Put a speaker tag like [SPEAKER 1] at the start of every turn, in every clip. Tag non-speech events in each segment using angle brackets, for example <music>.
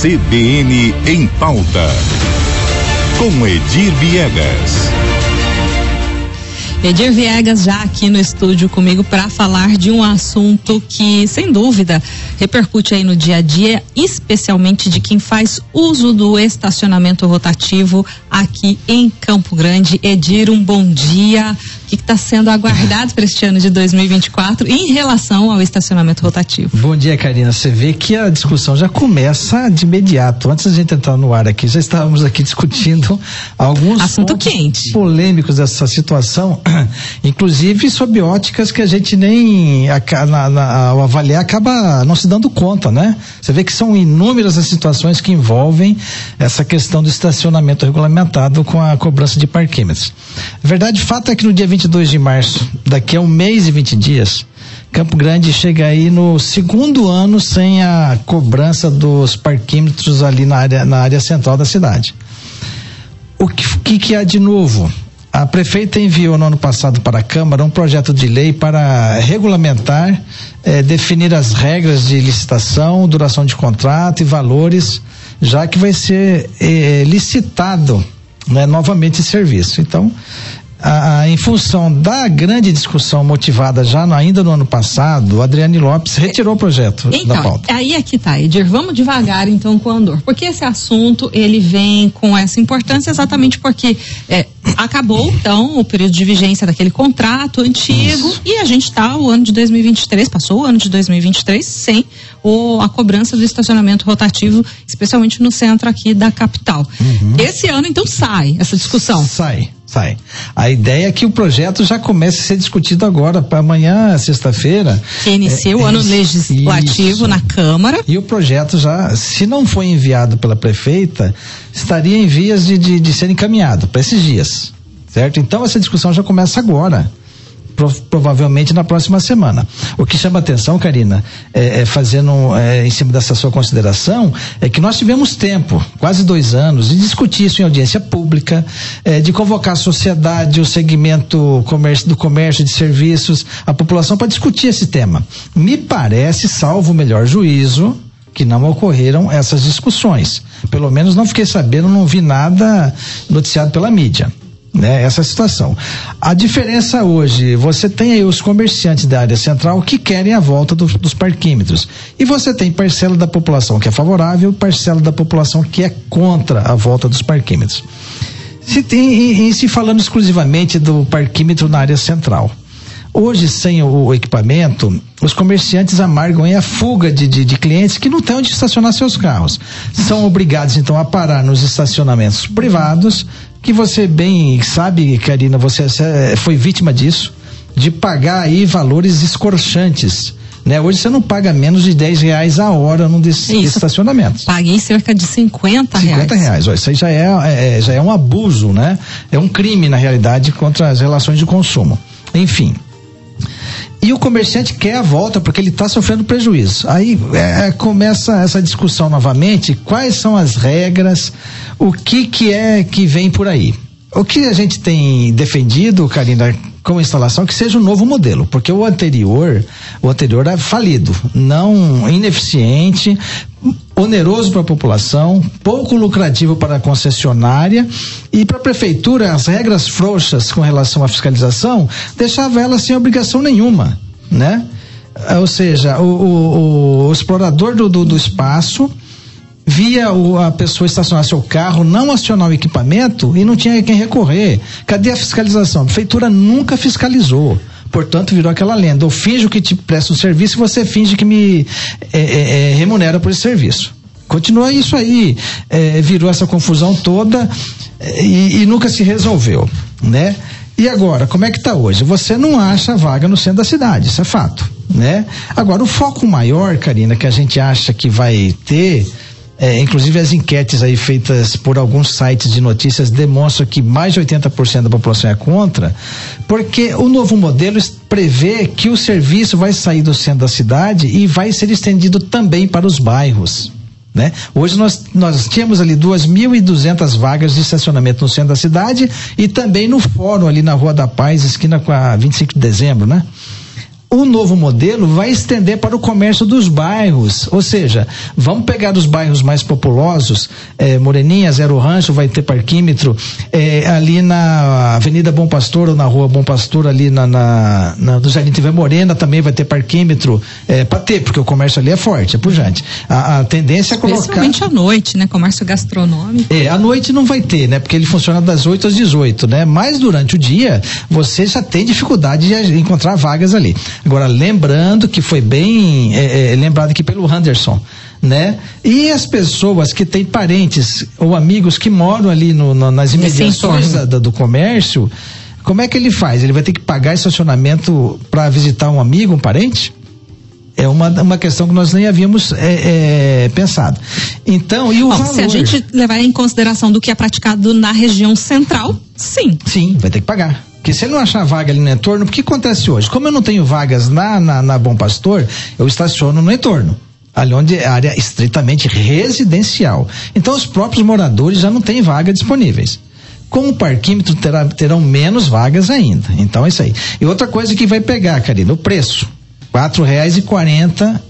[SPEAKER 1] CBN em pauta. Com Edir Viegas.
[SPEAKER 2] Edir Viegas já aqui no estúdio comigo para falar de um assunto que, sem dúvida, repercute aí no dia a dia, especialmente de quem faz uso do estacionamento rotativo aqui em Campo Grande. Edir, um bom dia que está sendo aguardado para este ano de 2024 em relação ao estacionamento rotativo.
[SPEAKER 3] Bom dia, Karina. Você vê que a discussão já começa de imediato. Antes da gente entrar no ar aqui, já estávamos aqui discutindo <laughs> alguns
[SPEAKER 2] assunto quente,
[SPEAKER 3] polêmicos dessa situação, <clears throat> inclusive sob óticas que a gente nem na, na, ao avaliar acaba não se dando conta, né? Você vê que são inúmeras as situações que envolvem essa questão do estacionamento regulamentado com a cobrança de parquímetros. Verdade, fato é que no dia 20 22 de março, daqui a um mês e 20 dias, Campo Grande chega aí no segundo ano sem a cobrança dos parquímetros ali na área, na área central da cidade. O que, que, que há de novo? A prefeita enviou no ano passado para a Câmara um projeto de lei para regulamentar, eh, definir as regras de licitação, duração de contrato e valores, já que vai ser eh, licitado né, novamente esse serviço. Então, a, em função da grande discussão motivada já no, ainda no ano passado, o Adriane Lopes retirou o projeto
[SPEAKER 2] então,
[SPEAKER 3] da pauta.
[SPEAKER 2] Aí é que tá, Edir. Vamos devagar então com o Andor. Porque esse assunto ele vem com essa importância exatamente porque é, acabou então o período de vigência daquele contrato antigo Isso. e a gente está o ano de 2023, passou o ano de 2023 sem o, a cobrança do estacionamento rotativo, especialmente no centro aqui da capital. Uhum. Esse ano então sai essa discussão.
[SPEAKER 3] Sai sai. A ideia é que o projeto já comece a ser discutido agora, para amanhã, sexta-feira.
[SPEAKER 2] Que inicia é, o ano é, legislativo isso. na Câmara.
[SPEAKER 3] E o projeto já, se não foi enviado pela prefeita, estaria em vias de, de, de ser encaminhado para esses dias. Certo? Então essa discussão já começa agora provavelmente na próxima semana. O que chama atenção, Karina, é, é fazendo é, em cima dessa sua consideração, é que nós tivemos tempo, quase dois anos, de discutir isso em audiência pública, é, de convocar a sociedade, o segmento comércio, do comércio de serviços, a população para discutir esse tema. Me parece, salvo o melhor juízo, que não ocorreram essas discussões. Pelo menos não fiquei sabendo, não vi nada noticiado pela mídia né? Essa situação. A diferença hoje, você tem aí os comerciantes da área central que querem a volta do, dos parquímetros. E você tem parcela da população que é favorável, parcela da população que é contra a volta dos parquímetros. Se tem, e, e se falando exclusivamente do parquímetro na área central. Hoje, sem o equipamento, os comerciantes amargam a fuga de, de, de, clientes que não têm onde estacionar seus carros. São obrigados, então, a parar nos estacionamentos privados, que você bem sabe, Karina, você foi vítima disso, de pagar aí valores escorchantes. Né? Hoje você não paga menos de 10 reais a hora num desses isso, estacionamentos.
[SPEAKER 2] Paguei cerca de 50
[SPEAKER 3] reais. 50 reais, ó, isso aí já é, é, já é um abuso, né? É um crime, na realidade, contra as relações de consumo. Enfim. E o comerciante quer a volta porque ele está sofrendo prejuízo. Aí é, é, começa essa discussão novamente. Quais são as regras? O que que é que vem por aí? O que a gente tem defendido, Karina, com instalação que seja um novo modelo, porque o anterior, o anterior é falido, não ineficiente, oneroso para a população, pouco lucrativo para a concessionária e para a prefeitura as regras frouxas com relação à fiscalização deixava ela sem obrigação nenhuma, né? Ou seja, o, o, o explorador do, do, do espaço via o, a pessoa estacionar seu carro, não acionar o equipamento e não tinha quem recorrer. Cadê a fiscalização? A prefeitura nunca fiscalizou. Portanto, virou aquela lenda. Eu finjo que te presto um serviço e você finge que me é, é, é remunera por esse serviço. Continua isso aí. É, virou essa confusão toda é, e, e nunca se resolveu, né? E agora, como é que está hoje? Você não acha vaga no centro da cidade, isso é fato, né? Agora, o foco maior, Karina, que a gente acha que vai ter é, inclusive as enquetes aí feitas por alguns sites de notícias demonstram que mais de 80% da população é contra, porque o novo modelo prevê que o serviço vai sair do centro da cidade e vai ser estendido também para os bairros. Né? Hoje nós, nós tínhamos ali 2.200 vagas de estacionamento no centro da cidade e também no fórum ali na Rua da Paz, esquina com a 25 de dezembro, né? O novo modelo vai estender para o comércio dos bairros, ou seja, vamos pegar os bairros mais populosos, eh, Moreninha, Zero Rancho vai ter parquímetro, eh, ali na Avenida Bom Pastor ou na Rua Bom Pastor, ali na, na, na do Jardim TV Morena também vai ter parquímetro, eh, para ter, porque o comércio ali é forte, é pujante. A, a tendência é colocar.
[SPEAKER 2] Principalmente à noite, né? Comércio gastronômico.
[SPEAKER 3] É, à noite não vai ter, né? Porque ele funciona das 8 às 18, né? Mas durante o dia, você já tem dificuldade de encontrar vagas ali. Agora, lembrando que foi bem é, é, lembrado aqui pelo Henderson, né? E as pessoas que têm parentes ou amigos que moram ali no, no, nas imediações da, do comércio, como é que ele faz? Ele vai ter que pagar estacionamento para visitar um amigo, um parente? É uma, uma questão que nós nem havíamos é, é, pensado. Então, e o
[SPEAKER 2] Bom,
[SPEAKER 3] valor?
[SPEAKER 2] Se a gente levar em consideração do que é praticado na região central, sim.
[SPEAKER 3] Sim, vai ter que pagar. Porque se ele não achar vaga ali no entorno, o que acontece hoje? Como eu não tenho vagas na, na, na Bom Pastor, eu estaciono no entorno ali onde é área estritamente residencial. Então os próprios moradores já não têm vaga disponíveis. Com o parquímetro terá, terão menos vagas ainda. Então é isso aí. E outra coisa que vai pegar, Karina, o preço. quatro reais e quarenta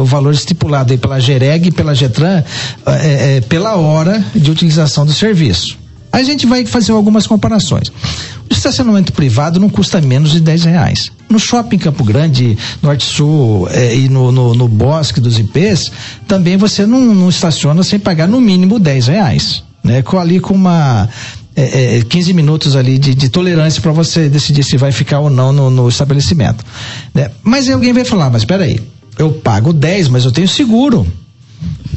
[SPEAKER 3] o valor estipulado aí pela Gereg e pela Getran é, é, pela hora de utilização do serviço. A gente vai fazer algumas comparações. O estacionamento privado não custa menos de 10 reais. No shopping Campo Grande, Norte Sul eh, e no, no, no, Bosque dos IPs, também você não, não estaciona sem pagar no mínimo 10 reais. Né? Com, ali com uma é, é, 15 minutos ali de, de tolerância para você decidir se vai ficar ou não no, no estabelecimento. Né? Mas alguém vai falar, mas espera aí, eu pago 10, mas eu tenho seguro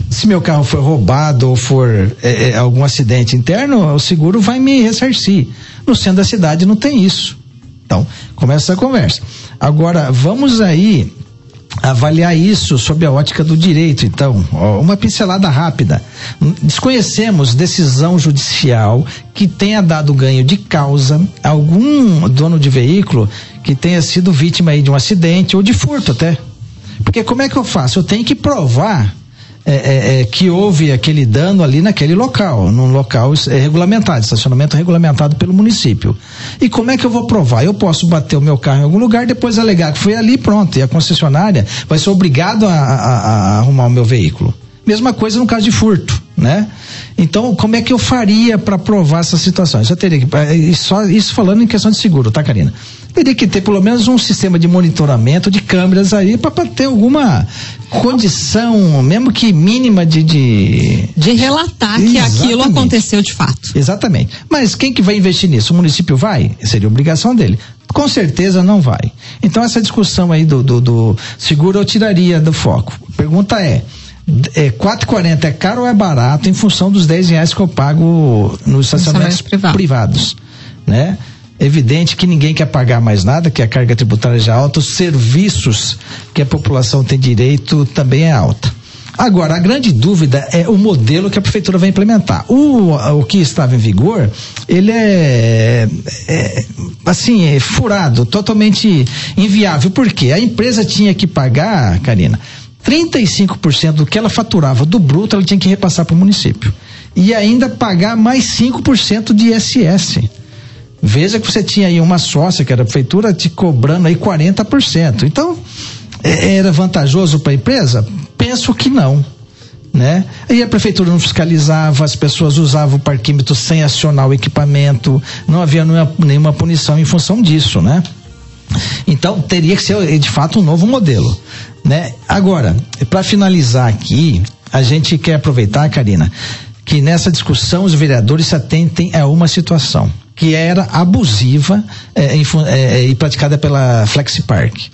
[SPEAKER 3] se meu carro for roubado ou for é, é, algum acidente interno, o seguro vai me ressarcir. No centro da cidade não tem isso. Então, começa essa conversa. Agora, vamos aí avaliar isso sob a ótica do direito, então, ó, uma pincelada rápida. Desconhecemos decisão judicial que tenha dado ganho de causa a algum dono de veículo que tenha sido vítima aí de um acidente ou de furto até. Porque como é que eu faço? Eu tenho que provar é, é, é, que houve aquele dano ali naquele local, num local é, regulamentado, estacionamento regulamentado pelo município. E como é que eu vou provar? Eu posso bater o meu carro em algum lugar, depois alegar que foi ali, pronto, e a concessionária vai ser obrigado a, a, a arrumar o meu veículo. Mesma coisa no caso de furto, né? Então, como é que eu faria para provar essa situação? Isso, teria que, é, só, isso falando em questão de seguro, tá, Karina? Teria que ter pelo menos um sistema de monitoramento de câmeras aí para ter alguma condição, mesmo que mínima de. De,
[SPEAKER 2] de relatar Exatamente. que aquilo aconteceu de fato.
[SPEAKER 3] Exatamente. Mas quem que vai investir nisso? O município vai? Seria obrigação dele. Com certeza não vai. Então, essa discussão aí do, do, do seguro eu tiraria do foco. Pergunta é é, 4,40 é caro ou é barato em função dos 10 reais que eu pago nos estacionamentos privado. privados, né? Evidente que ninguém quer pagar mais nada, que a carga tributária já é alta, os serviços que a população tem direito também é alta. Agora, a grande dúvida é o modelo que a prefeitura vai implementar. O, o que estava em vigor, ele é, é assim, é furado, totalmente inviável. Por quê? A empresa tinha que pagar, Karina, 35% do que ela faturava do bruto, ela tinha que repassar para o município. E ainda pagar mais 5% de ISS. Veja que você tinha aí uma sócia, que era a prefeitura, te cobrando aí 40%. Então, é, era vantajoso para a empresa? Penso que não. Né? E a prefeitura não fiscalizava, as pessoas usavam o parquímetro sem acionar o equipamento, não havia nenhuma, nenhuma punição em função disso, né? Então teria que ser de fato um novo modelo, né? Agora, para finalizar aqui, a gente quer aproveitar, Karina, que nessa discussão os vereadores se atentem a uma situação que era abusiva é, é, e praticada pela Flexipark.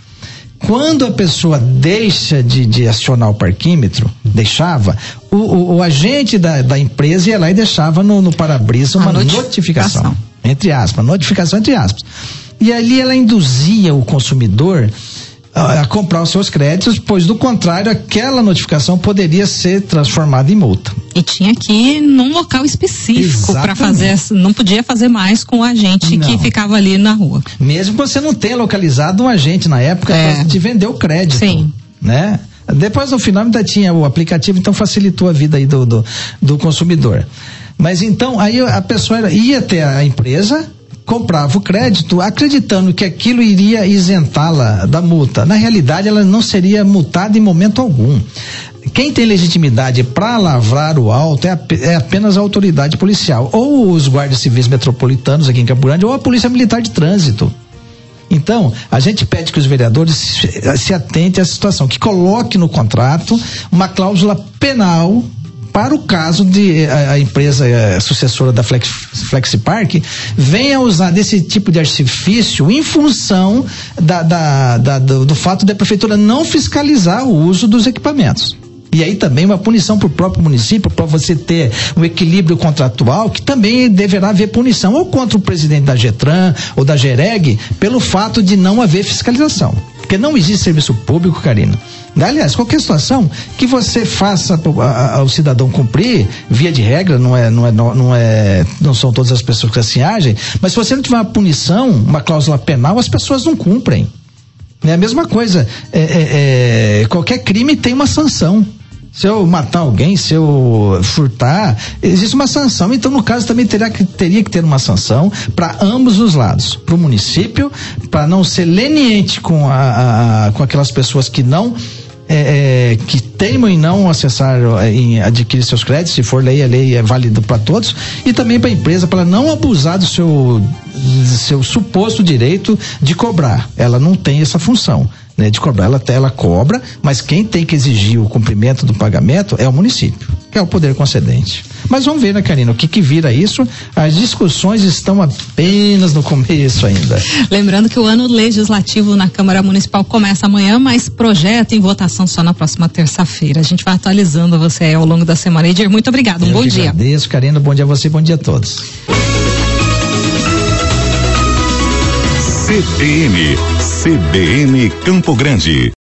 [SPEAKER 3] Quando a pessoa deixa de, de acionar o parquímetro, deixava, o, o, o, agente da, da empresa ia lá e deixava no, no para-brisa uma notificação. notificação. Entre aspas, notificação entre aspas. E ali ela induzia o consumidor a comprar os seus créditos, pois do contrário, aquela notificação poderia ser transformada em multa.
[SPEAKER 2] E tinha que ir num local específico para fazer, não podia fazer mais com o agente não. que ficava ali na rua.
[SPEAKER 3] Mesmo você não tenha localizado um agente na época é. de vender o crédito. Sim. Né? Depois no final ainda tinha o aplicativo, então facilitou a vida aí do, do, do consumidor. Mas então aí a pessoa ia até a empresa, comprava o crédito acreditando que aquilo iria isentá-la da multa. Na realidade, ela não seria multada em momento algum. Quem tem legitimidade para lavrar o alto é, é, apenas a autoridade policial, ou os guardas civis metropolitanos aqui em Campo Grande, ou a Polícia Militar de Trânsito. Então, a gente pede que os vereadores se, se atentem essa situação, que coloque no contrato uma cláusula penal para o caso de a, a empresa a eh, sucessora da Flex, FlexiPark venha usar desse tipo de artifício em função da, da, da, do, do fato da prefeitura não fiscalizar o uso dos equipamentos. E aí também uma punição para o próprio município, para você ter um equilíbrio contratual, que também deverá haver punição, ou contra o presidente da Getran ou da Gereg, pelo fato de não haver fiscalização. Porque não existe serviço público, Karina. Aliás, qualquer situação que você faça ao cidadão cumprir, via de regra, não é, não é, não é, não são todas as pessoas que assim agem, mas se você não tiver uma punição, uma cláusula penal, as pessoas não cumprem. É a mesma coisa. É, é, é, qualquer crime tem uma sanção. Se eu matar alguém, se eu furtar, existe uma sanção. Então, no caso, também teria que, teria que ter uma sanção para ambos os lados. Para o município, para não ser leniente com, a, a, com aquelas pessoas que não é, é, que teimam em não acessar, é, em adquirir seus créditos, se for lei, a lei é válida para todos, e também para a empresa, para não abusar do seu, do seu suposto direito de cobrar. Ela não tem essa função né, de cobrar. Ela, ela cobra, mas quem tem que exigir o cumprimento do pagamento é o município, que é o poder concedente. Mas vamos ver, né, Karina, o que, que vira isso? As discussões estão apenas no começo ainda.
[SPEAKER 2] Lembrando que o ano legislativo na Câmara Municipal começa amanhã, mas projeto em votação só na próxima terça-feira. A gente vai atualizando você ao longo da semana. Edir, muito obrigado. Um Eu bom dia.
[SPEAKER 3] Agradeço, Karina. Bom dia a você, bom dia a todos.
[SPEAKER 1] CBN, CBN Campo Grande.